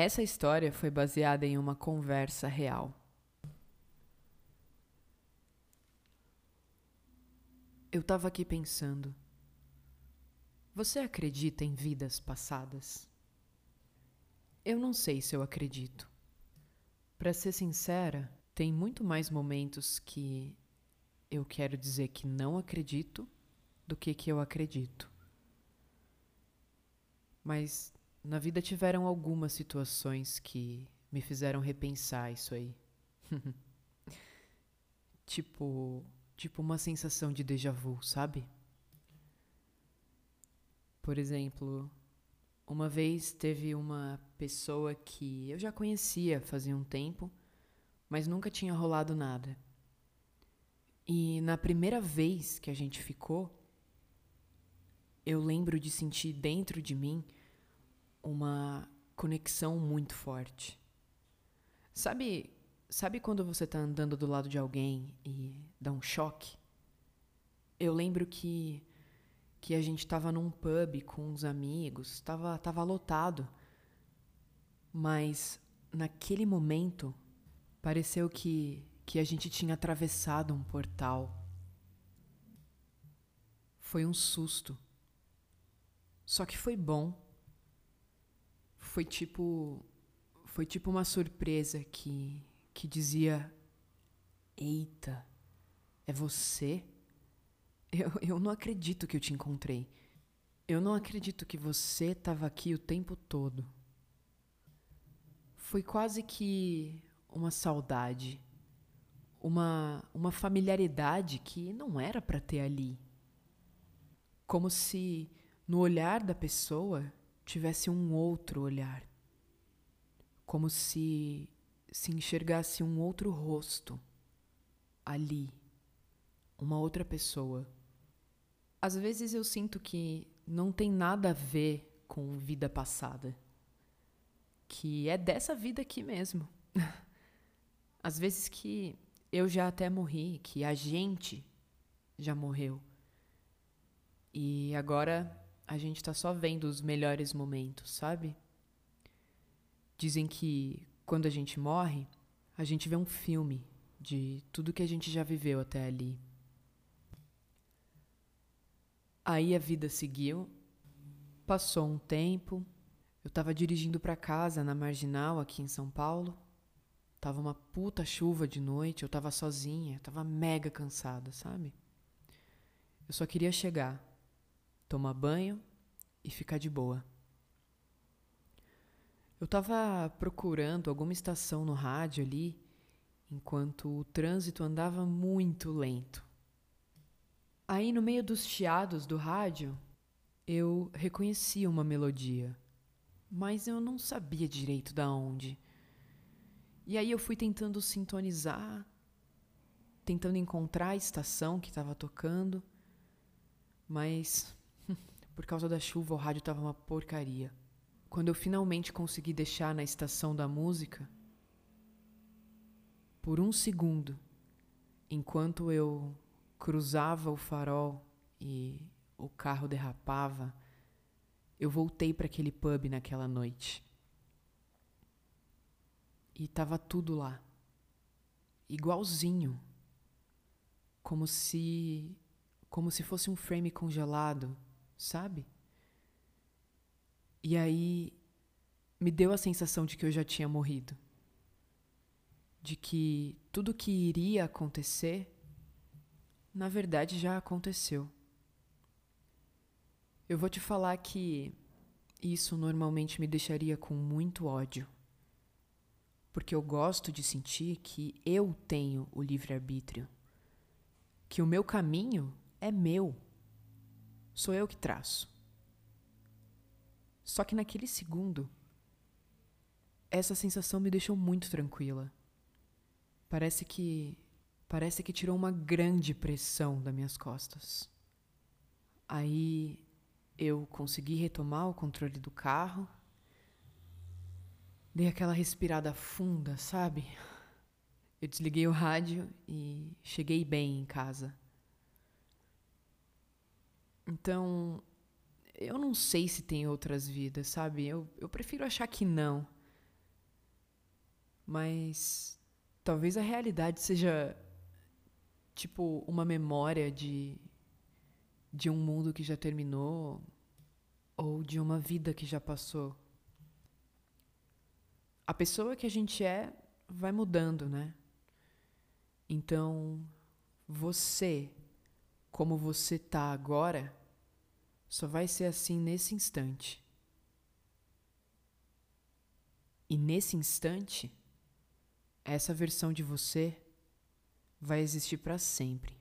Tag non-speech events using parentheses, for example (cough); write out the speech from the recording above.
Essa história foi baseada em uma conversa real. Eu estava aqui pensando. Você acredita em vidas passadas? Eu não sei se eu acredito. Para ser sincera, tem muito mais momentos que eu quero dizer que não acredito do que que eu acredito. Mas na vida tiveram algumas situações que me fizeram repensar isso aí. (laughs) tipo, tipo uma sensação de déjà vu, sabe? Por exemplo, uma vez teve uma pessoa que eu já conhecia fazia um tempo, mas nunca tinha rolado nada. E na primeira vez que a gente ficou, eu lembro de sentir dentro de mim uma conexão muito forte. Sabe, sabe quando você está andando do lado de alguém e dá um choque? Eu lembro que que a gente estava num pub com uns amigos, estava tava lotado. Mas naquele momento pareceu que que a gente tinha atravessado um portal. Foi um susto. Só que foi bom foi tipo foi tipo uma surpresa que que dizia eita é você? Eu, eu não acredito que eu te encontrei. Eu não acredito que você estava aqui o tempo todo. Foi quase que uma saudade uma uma familiaridade que não era para ter ali. Como se no olhar da pessoa tivesse um outro olhar, como se se enxergasse um outro rosto ali, uma outra pessoa. Às vezes eu sinto que não tem nada a ver com vida passada, que é dessa vida aqui mesmo. (laughs) Às vezes que eu já até morri, que a gente já morreu. E agora a gente tá só vendo os melhores momentos, sabe? Dizem que quando a gente morre, a gente vê um filme de tudo que a gente já viveu até ali. Aí a vida seguiu, passou um tempo, eu tava dirigindo para casa na Marginal aqui em São Paulo. Tava uma puta chuva de noite, eu tava sozinha, tava mega cansada, sabe? Eu só queria chegar tomar banho e ficar de boa. Eu estava procurando alguma estação no rádio ali, enquanto o trânsito andava muito lento. Aí, no meio dos chiados do rádio, eu reconheci uma melodia, mas eu não sabia direito da onde. E aí eu fui tentando sintonizar, tentando encontrar a estação que estava tocando, mas por causa da chuva, o rádio estava uma porcaria. Quando eu finalmente consegui deixar na estação da música, por um segundo, enquanto eu cruzava o farol e o carro derrapava, eu voltei para aquele pub naquela noite. E estava tudo lá. Igualzinho. Como se como se fosse um frame congelado sabe? E aí me deu a sensação de que eu já tinha morrido. De que tudo que iria acontecer, na verdade já aconteceu. Eu vou te falar que isso normalmente me deixaria com muito ódio. Porque eu gosto de sentir que eu tenho o livre-arbítrio. Que o meu caminho é meu. Sou eu que traço. Só que naquele segundo, essa sensação me deixou muito tranquila. Parece que. Parece que tirou uma grande pressão das minhas costas. Aí eu consegui retomar o controle do carro. Dei aquela respirada funda, sabe? Eu desliguei o rádio e cheguei bem em casa. Então, eu não sei se tem outras vidas, sabe? Eu, eu prefiro achar que não. Mas talvez a realidade seja tipo uma memória de de um mundo que já terminou ou de uma vida que já passou. A pessoa que a gente é vai mudando, né? Então, você, como você tá agora, só vai ser assim nesse instante. E nesse instante, essa versão de você vai existir para sempre.